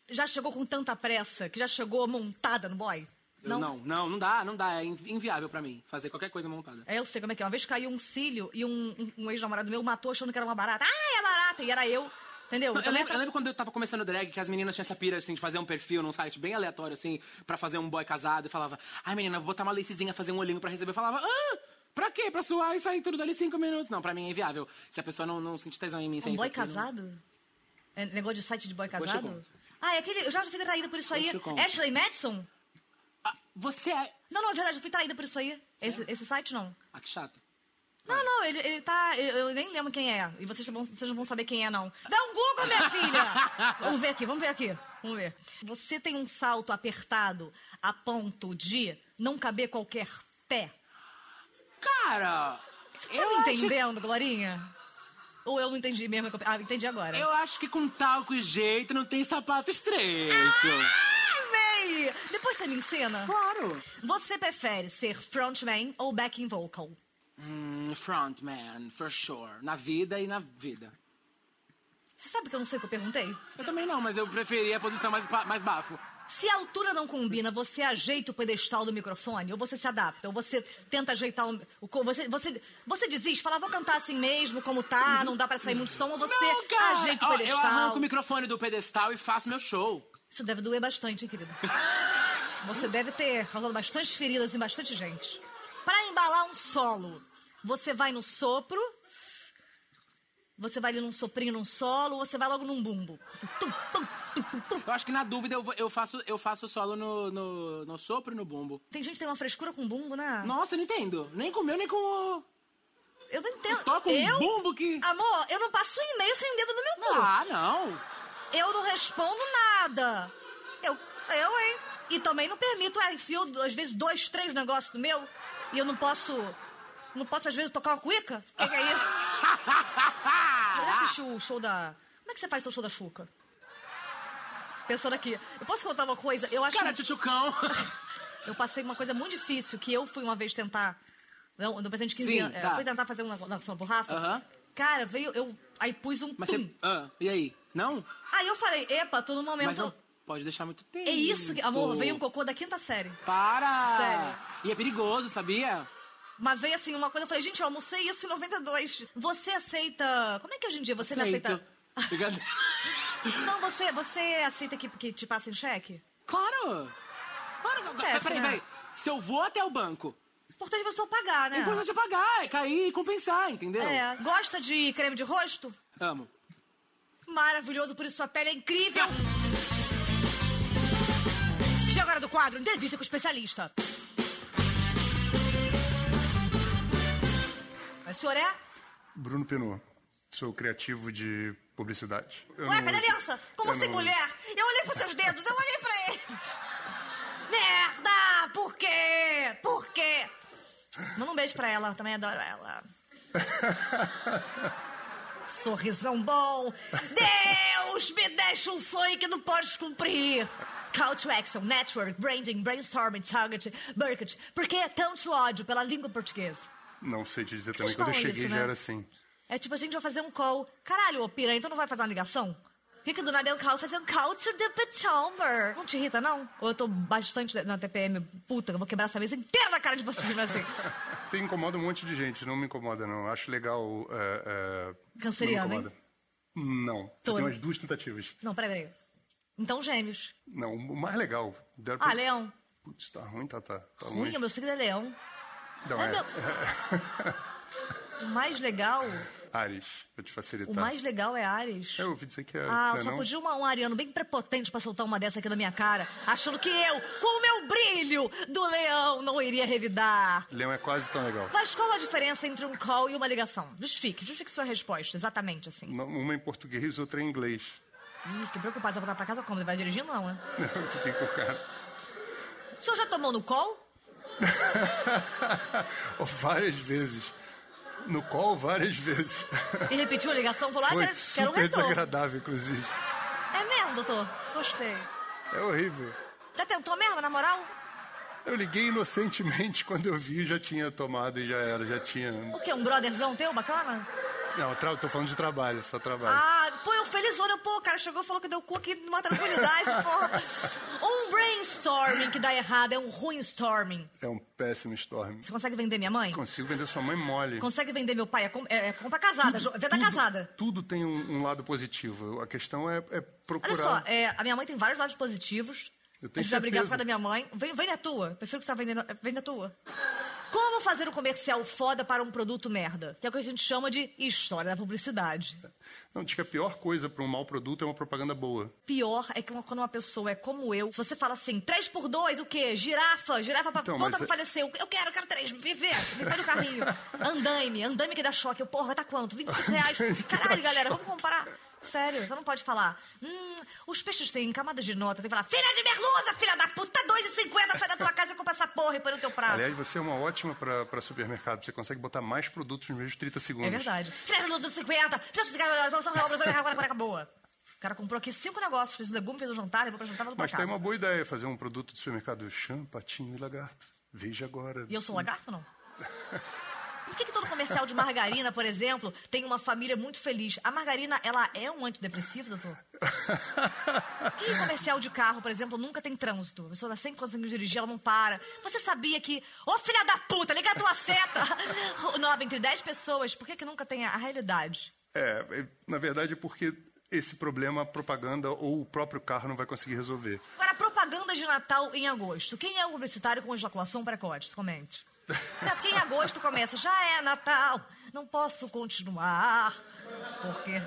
já chegou com tanta pressa que já chegou montada no boy? Eu não, não, não dá, não dá. É in- inviável pra mim fazer qualquer coisa montada. É, eu sei como é que é. Uma vez caiu um cílio e um, um- um ex-namorado meu matou achando que era uma barata. Ai, é barata! E era eu. Entendeu? Não, eu, Também lembro, eu lembro quando eu tava começando drag, que as meninas tinham essa pira, assim, de fazer um perfil num site bem aleatório, assim, pra fazer um boy casado, e falava, ai menina, vou botar uma lacezinha, fazer um olhinho pra receber. Eu falava, ah, pra quê? Pra suar e sair tudo dali cinco minutos. Não, pra mim é inviável. Se a pessoa não, não sentir tesão em mim sem Um boy eu não- casado? É negócio de site de boy casado? Ah, é aquele. Eu já fui traída por isso aí. Ashley Madison? Ah, você é. Não, não, de verdade, eu fui traída por isso aí. Esse, esse site não. Ah, que chato. Não, não, ele, ele tá. Eu, eu nem lembro quem é. E vocês, vão, vocês não vão saber quem é, não. Dá um Google, minha filha! vamos ver aqui, vamos ver aqui. Vamos ver. Você tem um salto apertado a ponto de não caber qualquer pé. Cara, Você tá eu me acho, entendendo, Glorinha? Ou eu não entendi mesmo? que eu- Ah, entendi agora. eu acho que com talco e jeito não tem sapato estreito. Ai, véi! Depois você me ensina. Claro. Você prefere ser frontman ou backing vocal? Hum, frontman, for sure. Na vida e na vida. Você sabe que eu não sei o que eu perguntei? Eu também não, mas eu preferia a posição mais, mais bafo. Se a altura não combina, você ajeita o pedestal do microfone? Ou você se adapta? Ou você tenta ajeitar o... você, você, você desiste? Fala, vou cantar assim mesmo, como tá, não dá pra sair muito som. Ou você não, cara. ajeita o Ó, pedestal? Eu arranco o microfone do pedestal e faço meu show. Isso deve doer bastante, hein, querida? Você deve ter causado bastante feridas em bastante gente. Para embalar um solo, você vai no sopro, você vai ali num soprinho, num solo, ou você vai logo num bumbo. Tum, tum. Eu acho que na dúvida eu, eu faço eu faço solo no, no, no sopro e no bumbo. Tem gente que tem uma frescura com bumbo, né? Nossa, eu não entendo. Nem com o meu, nem com o... Eu não entendo. Toca um eu? bumbo que- Amor, eu não passo um e-mail sem dedo no meu cu. Ah, não. Eu não respondo nada. Eu, eu, hein? E também não permito, é, enfio, às vezes, dois, três negócios no meu. E eu não posso. Não posso, às vezes, tocar uma cuica? O que, que é isso? Já assistiu o show da. Como é que você faz seu show da Xuca? Pensando aqui. Eu posso contar uma coisa? Eu acho. Cara, tchutchucão. Eu passei uma coisa muito difícil que eu fui uma vez tentar. Não, no presente de 15 Sim, anos. é, tá. Eu fui tentar fazer uma narração pro Rafa. Aham. Cara, veio. Eu, aí pus um. Mas você... Ah, e aí? Não? Aí eu falei, epa, tô no momento. Mas não pode deixar muito tempo. É isso, que, amor, veio um cocô da quinta série. Para! Sério. E é perigoso, sabia? Mas veio assim uma coisa, eu falei, gente, eu almocei isso em 92. Você aceita. Como é que hoje em dia você aceita. Brincadeira. Não, você, você aceita que, que te passem cheque? Claro! Claro! Acontece, peraí, né? peraí. Se eu vou até o banco, Importante é você pagar, né? é importante é pagar, é cair e compensar, entendeu? É. Gosta de creme de rosto? Amo. Maravilhoso, por isso sua pele é incrível. Chega agora do quadro, entrevista com o especialista. O senhor é? Bruno Pinot. Sou criativo de publicidade. Eu Ué, não- cadê a aliança? Como assim, não- mulher? Eu olhei pros seus dedos, eu olhei pra eles. Merda! Por quê? Por quê? Manda um beijo pra ela, também adoro ela. Sorrisão bom. Deus me deixa um sonho que não podes cumprir. Call to action, network, branding, brainstorming, target, market. Por que é tanto ódio pela língua portuguesa? Não sei te dizer também. Quando eu falam cheguei isso, já né? era assim. É tipo, a gente vai fazer um call. Caralho, ô piranha, então não vai fazer uma ligação? Que do nada eu call fazer um call to the Potomac? Não te irrita, não? Ou eu tô bastante na TPM, puta, eu vou quebrar essa mesa inteira na cara de vocês, mas assim. Tem incomoda um monte de gente, não me incomoda, não. Acho legal. É, é, Canceriano, não incomoda. Não. Tem umas duas tentativas. Não, peraí, peraí. Então, gêmeos. Não, o mais legal. Ah, pra- leão. Putz, tá ruim, tá, tá. tá Ruim, meu signo é leão. Não, Ai, é. meu- O mais legal, Ares, pra te o facilitar. mais legal é Ares. Eu ouvi dizer que é. Ah, é só não? podia uma, um ariano bem prepotente pra soltar uma dessa aqui na minha cara, achando que eu, com o meu brilho do leão, não iria revidar. Leão é quase tão legal. Mas qual a diferença entre um call e uma ligação? Justifique, justifique sua resposta, exatamente assim. Uma em português, outra em inglês. Ih, fiquei preocupada, você vai voltar pra casa como? Ele vai dirigindo, não, né? Não, tu tem com o cara. O senhor já tomou no call? várias vezes. No call, várias vezes. E repetiu a ligação? Falou, ah, quero, quero um super retorno. desagradável, inclusive. É mesmo, doutor? Gostei. É horrível. Já tentou mesmo, na moral? Eu liguei inocentemente quando eu vi, já tinha tomado e já era, já tinha. O quê? Um brotherzão teu, bacana? Não, tra... tô falando de trabalho, só trabalho. Ah, pô, eu felizona, pô, o cara chegou e falou que deu cu aqui numa tranquilidade, porra. Um brainstorming que dá errado é um ruim storming. É um péssimo storm. Você consegue vender minha mãe? Consigo vender sua mãe mole. Consegue vender meu pai? É, com- é, é compra casada, jo- venda casada. Tudo tem um, um lado positivo. A questão é, é procurar. Olha só, é, a minha mãe tem vários lados positivos. Eu tenho a gente vai brigar por certeza. causa da minha mãe. Vem, vem na tua. Prefiro que você vá vendendo. Vem na tua. Como fazer um comercial foda para um produto merda? Que é o que a gente chama de história da publicidade. Não, diz que a pior coisa para um mau produto é uma propaganda boa. Pior é que uma- quando uma pessoa é como eu, se você fala assim, 3 por 2, o quê? Girafa, girafa pra Então, ponta mas pra é- falecer. Eu quero, eu quero três, me vê, me faz o carrinho. Andaime, andaime que dá choque. Eu, porra, tá quanto? 25 reais. Caralho, galera, vamos comparar. Sério, você não pode falar. Hum, os peixes têm camadas de nota. Tem que falar, filha de merluza, filha da puta, 2,50, sai da tua casa e compra essa porra e põe no teu prato. Aliás, você é uma ótima para supermercado. Você consegue botar mais produtos nos mesmos 30 segundos. É verdade. Filha de merluza, 50, filha de merluza, promoção real, agora, acabou. O cara comprou aqui cinco negócios, fez o legume, fez o jantar, levou pra jantar, voltou pra Mas casa. tem uma boa ideia, fazer um produto de supermercado chão, patinho e lagarto. Veja agora. E eu sou lagarto, não? Por que, que todo comercial de margarina, por exemplo, tem uma família muito feliz? A margarina, ela é um antidepressivo, doutor? Por que comercial de carro, por exemplo, nunca tem trânsito? A pessoa tá sempre conseguindo dirigir, ela não para. Você sabia que... Ô, filha da puta, liga a tua seta! Não, entre 10 pessoas, por que, que nunca tem a, realidade? É, é, na verdade é porque esse problema a propaganda ou o próprio carro não vai conseguir resolver. Agora, propaganda de Natal em agosto. Quem é o publicitário com ejaculação precoce? Comente. É, porque em agosto começa, já é Natal, não posso continuar. Por quê?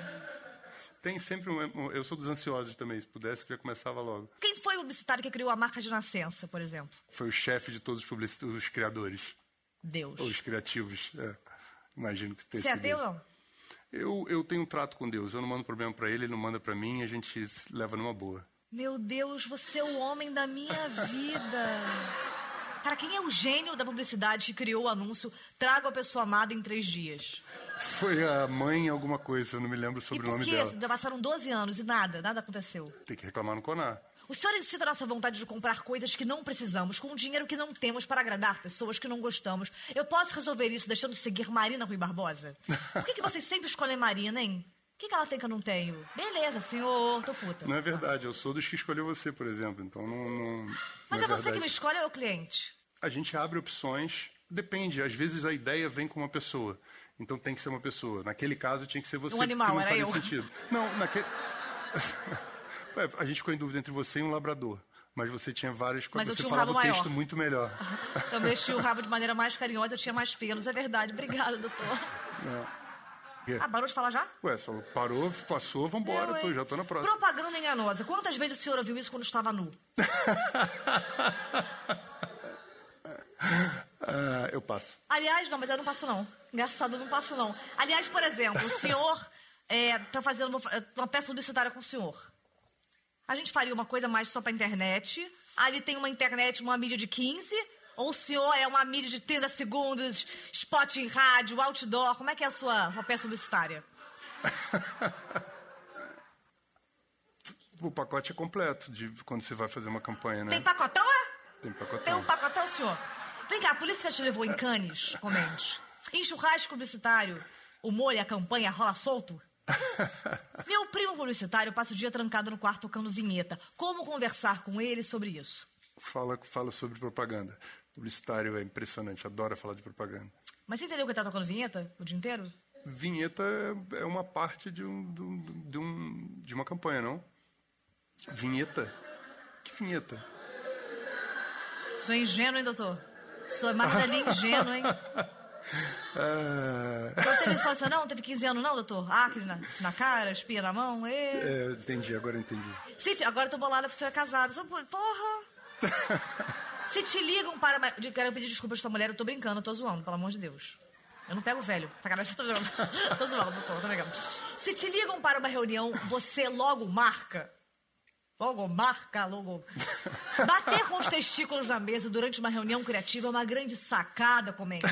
Tem sempre um, Eu sou dos ansiosos também. Se pudesse, eu já começava logo. Quem foi o publicitário que criou a marca de nascença, por exemplo? Foi o chefe de todos os, publici- os criadores. Deus. Ou os criativos. é. Imagino que tenha Você é sido ateu não? Eu, eu tenho um trato com Deus. Eu não mando problema pra ele, ele não manda pra mim. A gente leva numa boa. Meu Deus, você é o homem da minha vida. Cara, quem é o gênio da publicidade que criou o anúncio Traga a pessoa amada em três dias? Foi a mãe alguma coisa, eu não me lembro sobre o nome dela. já passaram 12 anos e nada, nada aconteceu? Tem que reclamar no Conar. O senhor incita a nossa vontade de comprar coisas que não precisamos, com o dinheiro que não temos para agradar pessoas que não gostamos. Eu posso resolver isso deixando de seguir Marina Rui Barbosa? Por que, que vocês sempre escolhem Marina, hein? O que, que ela tem que eu não tenho? Beleza, senhor, tô puta. Não é verdade, eu sou dos que escolheu você, por exemplo. Então não. não Mas não é você que me escolhe ou é o cliente? A gente abre opções, depende. Às vezes a ideia vem com uma pessoa. Então tem que ser uma pessoa. Naquele caso tinha que ser você. Um animal, não era eu. sentido. Não, naquele. Ué, a gente ficou em dúvida entre você e um labrador. Mas você tinha várias Mas eu Você tinha um falava rabo o texto muito melhor. Eu mexi o rabo de maneira mais carinhosa, eu tinha mais pelos, é verdade. Obrigada, doutor. É. Ah, parou de falar já? Ué, falou, parou, passou, vambora, Eu, tô, já tô na próxima. Propaganda enganosa. Quantas vezes o senhor ouviu isso quando estava nu? Ah, eu passo. Aliás, não, mas eu não passo não. Engraçado, eu não passo não. Aliás, por exemplo, o senhor é, tá fazendo uma peça publicitária com o senhor. A gente faria uma coisa mais só pra internet. Ali tem uma internet, uma mídia de 15. Ou o senhor é uma mídia de 30 segundos, spot em rádio, outdoor. Como é que é a sua, sua peça publicitária? O pacote é completo de quando você vai fazer uma campanha, né? Tem pacotão, é? Tem pacotão. Tem um pacotão, senhor? Vem cá, a polícia te levou em canes? Comente. Em churrasco publicitário, o molho a campanha rola solto? Meu primo publicitário passa o dia trancado no quarto tocando vinheta. Como conversar com ele sobre isso? Fala, fala sobre propaganda. Publicitário é impressionante, adora falar de propaganda. Mas você entendeu que ele tá tocando vinheta o dia inteiro? Vinheta é- é uma parte de, um, de, um- de um- de uma campanha, não? Vinheta? Que vinheta? Sou ingênuo, hein, doutor? Sou Magdalena ingênuo, hein? Ah, Não teve infância, não? Teve 15 anos, não, doutor? Acre na, na cara, espia na mão? Ê. é, entendi, agora entendi. Te- agora eu tô bolada porque você é casado. Porra! Se te ligam para. Quero pedir desculpas pra sua mulher, eu tô brincando, eu tô zoando, pelo amor de Deus. Eu não pego o velho. Sacanagem, tô zoando. tô zoando, doutor, tô brincando. Se te ligam para uma reunião, você logo marca. Logo marca, logo. Bater com os testículos na mesa durante uma reunião criativa é uma grande sacada, comente.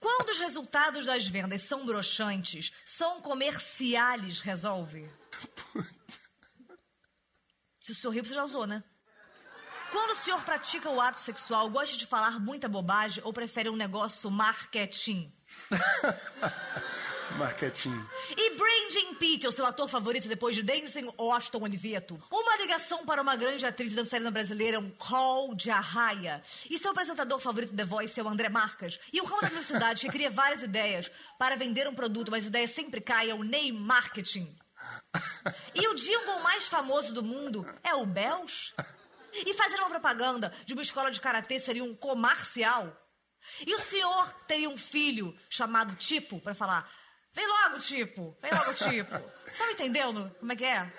Quando os resultados das vendas são broxantes, só um comerciales resolve. Se o senhor riu, você já usou, né? Quando o senhor pratica o ato sexual, gosta de falar muita bobagem ou prefere um negócio marketing? Marketing. E Brandon Pitt o seu ator favorito depois de Denzel Washington Oliveto? Uma ligação para uma grande atriz dançarina brasileira, um call de arraia. E seu apresentador favorito The Voice é o André Marcas. E o ramo da publicidade que cria várias ideias para vender um produto, mas a ideia sempre cai, é o Ney Marketing. E o jingle mais famoso do mundo é o Bells? E fazer uma propaganda de uma escola de karatê seria um comercial? E o senhor teria um filho chamado Tipo pra falar: Vem logo, Tipo, vem logo, Tipo. Tá me entendendo como é que é?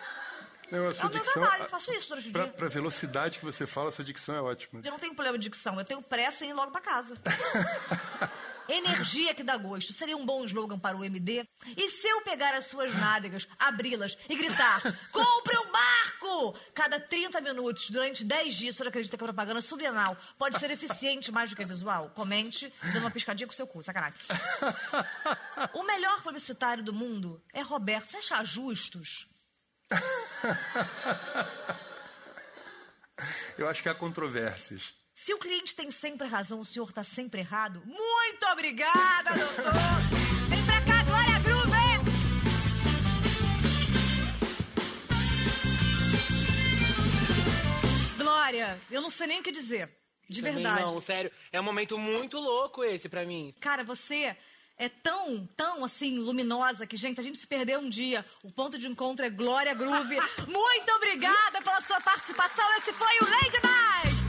Não, a É sua o meu dicção, trabalho, faço isso durante o pra, dia. pra velocidade que você fala, a sua dicção é ótima. Eu não tenho problema de dicção, eu tenho pressa em ir logo pra casa. Energia que dá gosto seria um bom slogan para o MD. E se eu pegar as suas nádegas, abri-las e gritar: compre um barco! Cada 30 minutos, durante 10 dias, o senhor acredita que a propaganda subliminal pode ser eficiente mais do que visual? Comente, dando uma piscadinha com o seu cu, sacanagem. O melhor publicitário do mundo é Roberto. Você acha justos? Eu acho que há controvérsias. Se o cliente tem sempre razão, o senhor está sempre errado. Muito obrigada, doutor! Vem pra cá, Glória Groove! Glória, eu não sei nem o que dizer. De Também verdade. Não, sério. É um momento muito louco esse pra mim. Cara, você é tão, tão assim, luminosa que, gente, a gente se perdeu um dia. O ponto de encontro é Glória Groove. Muito obrigada pela sua participação. Esse foi o Lady Night!